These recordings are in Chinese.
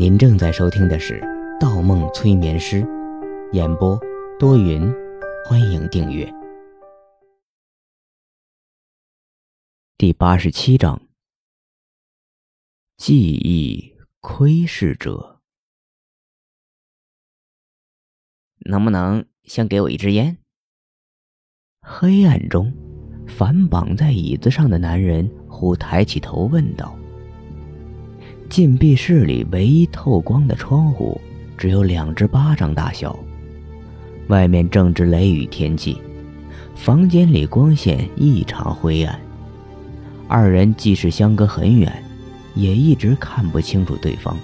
您正在收听的是《盗梦催眠师》，演播多云，欢迎订阅。第八十七章：记忆窥视者，能不能先给我一支烟？黑暗中，反绑在椅子上的男人忽抬起头问道。禁闭室里唯一透光的窗户只有两只巴掌大小，外面正值雷雨天气，房间里光线异常灰暗。二人即使相隔很远，也一直看不清楚对方。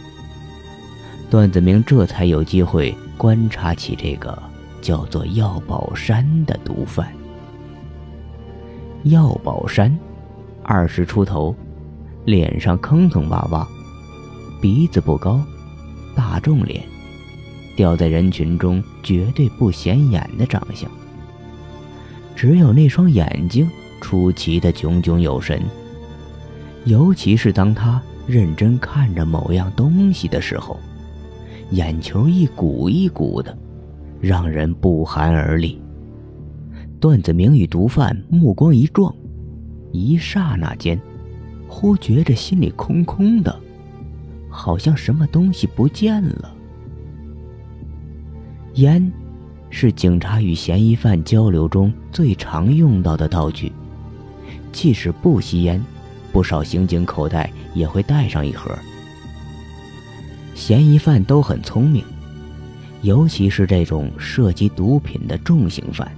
段子明这才有机会观察起这个叫做药宝山的毒贩。药宝山，二十出头，脸上坑坑洼洼。鼻子不高，大众脸，掉在人群中绝对不显眼的长相。只有那双眼睛出奇的炯炯有神，尤其是当他认真看着某样东西的时候，眼球一鼓一鼓的，让人不寒而栗。段子明与毒贩目光一撞，一刹那间，忽觉着心里空空的。好像什么东西不见了。烟，是警察与嫌疑犯交流中最常用到的道具。即使不吸烟，不少刑警口袋也会带上一盒。嫌疑犯都很聪明，尤其是这种涉及毒品的重刑犯。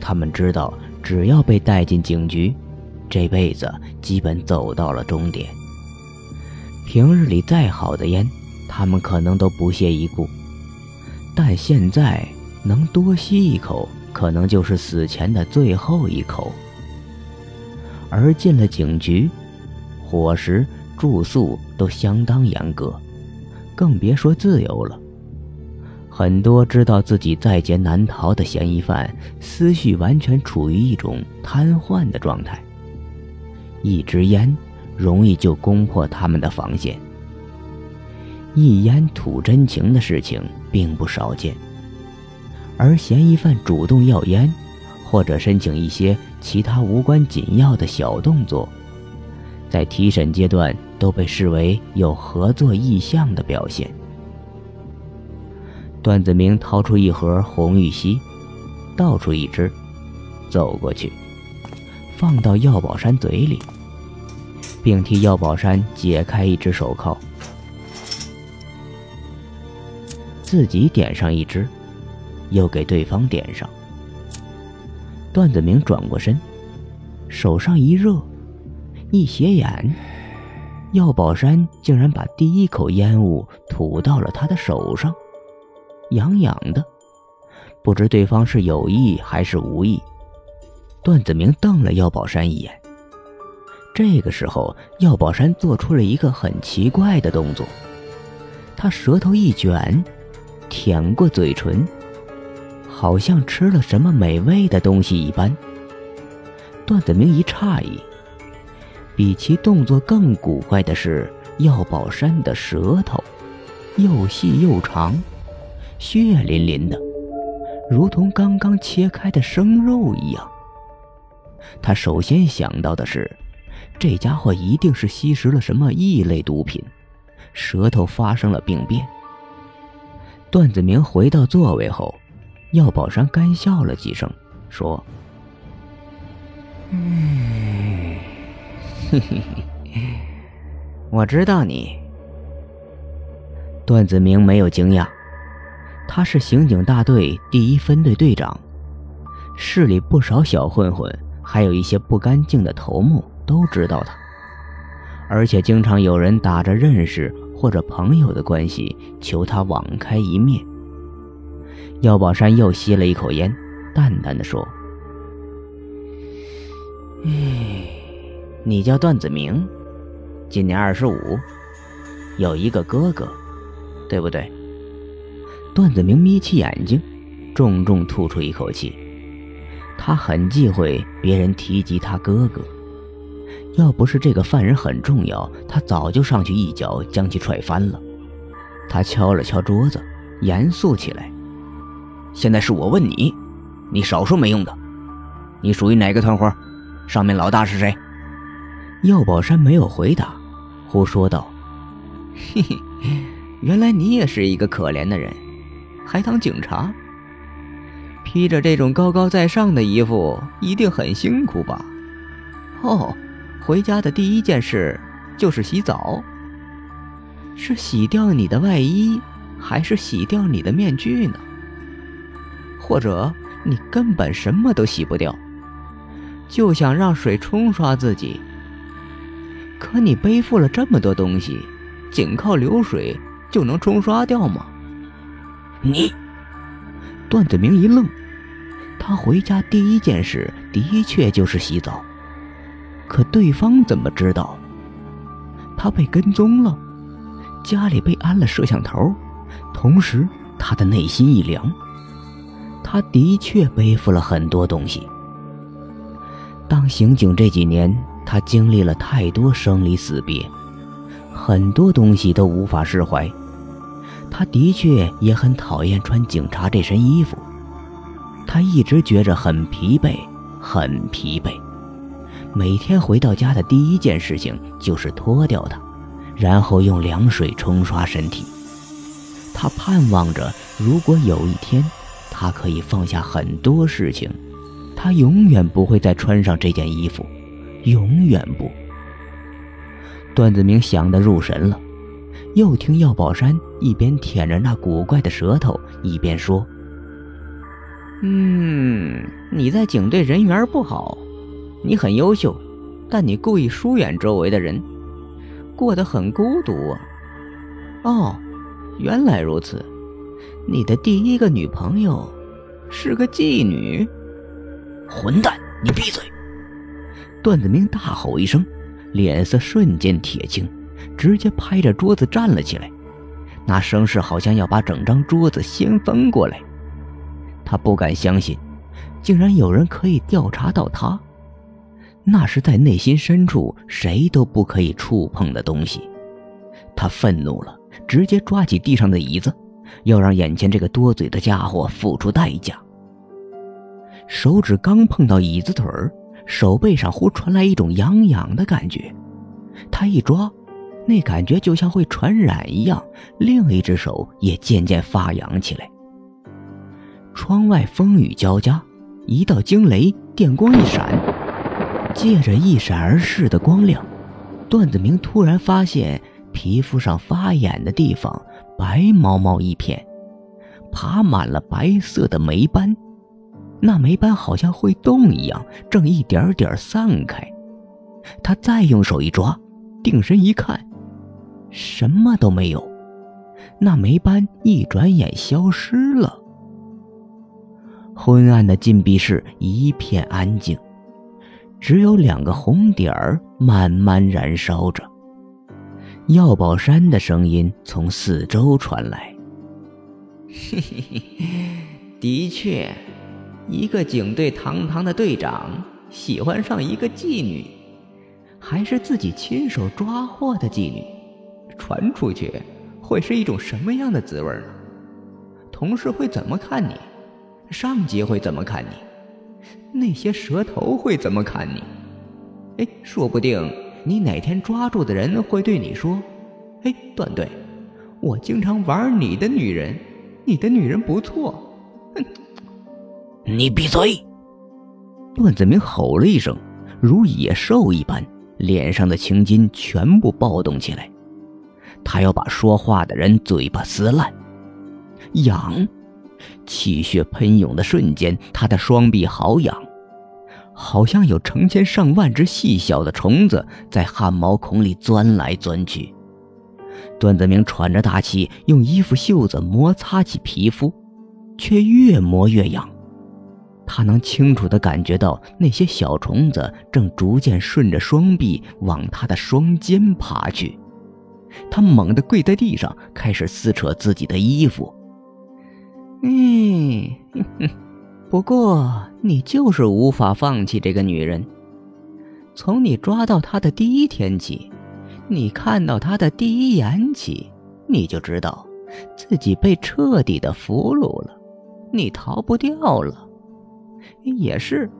他们知道，只要被带进警局，这辈子基本走到了终点。平日里再好的烟，他们可能都不屑一顾，但现在能多吸一口，可能就是死前的最后一口。而进了警局，伙食、住宿都相当严格，更别说自由了。很多知道自己在劫难逃的嫌疑犯，思绪完全处于一种瘫痪的状态。一支烟。容易就攻破他们的防线。一烟吐真情的事情并不少见，而嫌疑犯主动要烟，或者申请一些其他无关紧要的小动作，在提审阶段都被视为有合作意向的表现。段子明掏出一盒红玉溪，倒出一支，走过去，放到药宝山嘴里。并替药宝山解开一只手铐，自己点上一支，又给对方点上。段子明转过身，手上一热，一斜眼，药宝山竟然把第一口烟雾吐到了他的手上，痒痒的，不知对方是有意还是无意。段子明瞪了药宝山一眼。这个时候，药宝山做出了一个很奇怪的动作，他舌头一卷，舔过嘴唇，好像吃了什么美味的东西一般。段子明一诧异，比其动作更古怪的是，药宝山的舌头又细又长，血淋淋的，如同刚刚切开的生肉一样。他首先想到的是。这家伙一定是吸食了什么异类毒品，舌头发生了病变。段子明回到座位后，药宝山干笑了几声，说：“嗯，嘿嘿嘿，我知道你。”段子明没有惊讶，他是刑警大队第一分队队长，市里不少小混混，还有一些不干净的头目。都知道他，而且经常有人打着认识或者朋友的关系求他网开一面。药宝山又吸了一口烟，淡淡的说：“哎，你叫段子明，今年二十五，有一个哥哥，对不对？”段子明眯起眼睛，重重吐出一口气，他很忌讳别人提及他哥哥。要不是这个犯人很重要，他早就上去一脚将其踹翻了。他敲了敲桌子，严肃起来。现在是我问你，你少说没用的。你属于哪个团伙？上面老大是谁？药宝山没有回答，胡说道：“嘿嘿，原来你也是一个可怜的人，还当警察？披着这种高高在上的衣服，一定很辛苦吧？哦，回家的第一件事就是洗澡。”是洗掉你的外衣，还是洗掉你的面具呢？或者你根本什么都洗不掉，就想让水冲刷自己？可你背负了这么多东西，仅靠流水就能冲刷掉吗？你，段子明一愣，他回家第一件事的确就是洗澡，可对方怎么知道他被跟踪了？家里被安了摄像头，同时他的内心一凉。他的确背负了很多东西。当刑警这几年，他经历了太多生离死别，很多东西都无法释怀。他的确也很讨厌穿警察这身衣服，他一直觉着很疲惫，很疲惫。每天回到家的第一件事情就是脱掉它。然后用凉水冲刷身体。他盼望着，如果有一天，他可以放下很多事情，他永远不会再穿上这件衣服，永远不。段子明想得入神了，又听药宝山一边舔着那古怪的舌头，一边说：“嗯，你在警队人缘不好，你很优秀，但你故意疏远周围的人。”过得很孤独啊！哦，原来如此，你的第一个女朋友是个妓女。混蛋，你闭嘴！段子明大吼一声，脸色瞬间铁青，直接拍着桌子站了起来，那声势好像要把整张桌子掀翻过来。他不敢相信，竟然有人可以调查到他。那是在内心深处谁都不可以触碰的东西，他愤怒了，直接抓起地上的椅子，要让眼前这个多嘴的家伙付出代价。手指刚碰到椅子腿儿，手背上忽传来一种痒痒的感觉，他一抓，那感觉就像会传染一样，另一只手也渐渐发痒起来。窗外风雨交加，一道惊雷，电光一闪。借着一闪而逝的光亮，段子明突然发现皮肤上发眼的地方白毛毛一片，爬满了白色的霉斑。那霉斑好像会动一样，正一点点散开。他再用手一抓，定神一看，什么都没有。那霉斑一转眼消失了。昏暗的禁闭室一片安静。只有两个红点儿慢慢燃烧着。药宝山的声音从四周传来：“，的确，一个警队堂堂的队长喜欢上一个妓女，还是自己亲手抓获的妓女，传出去会是一种什么样的滋味呢？同事会怎么看你？上级会怎么看你？”那些蛇头会怎么看你？哎，说不定你哪天抓住的人会对你说：“哎，段队，我经常玩你的女人，你的女人不错。”哼！你闭嘴！段子明吼了一声，如野兽一般，脸上的青筋全部暴动起来。他要把说话的人嘴巴撕烂。痒！气血喷涌的瞬间，他的双臂好痒，好像有成千上万只细小的虫子在汗毛孔里钻来钻去。段子明喘着大气，用衣服袖子摩擦起皮肤，却越磨越痒。他能清楚地感觉到那些小虫子正逐渐顺着双臂往他的双肩爬去。他猛地跪在地上，开始撕扯自己的衣服。嗯，不过你就是无法放弃这个女人。从你抓到她的第一天起，你看到她的第一眼起，你就知道自己被彻底的俘虏了，你逃不掉了。也是，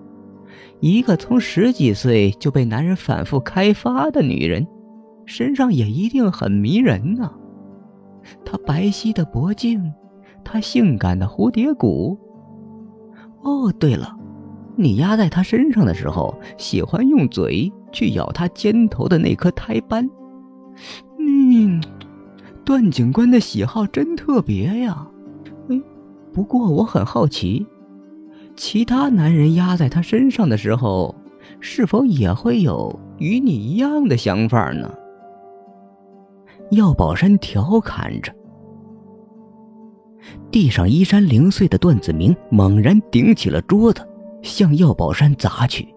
一个从十几岁就被男人反复开发的女人，身上也一定很迷人呐。她白皙的脖颈，她性感的蝴蝶骨。哦，对了，你压在她身上的时候，喜欢用嘴去咬她肩头的那颗胎斑。嗯，段警官的喜好真特别呀。哎，不过我很好奇，其他男人压在他身上的时候，是否也会有与你一样的想法呢？药宝山调侃着。地上衣衫零碎的段子明猛然顶起了桌子，向药宝山砸去。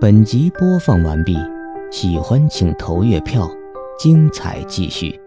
本集播放完毕，喜欢请投月票，精彩继续。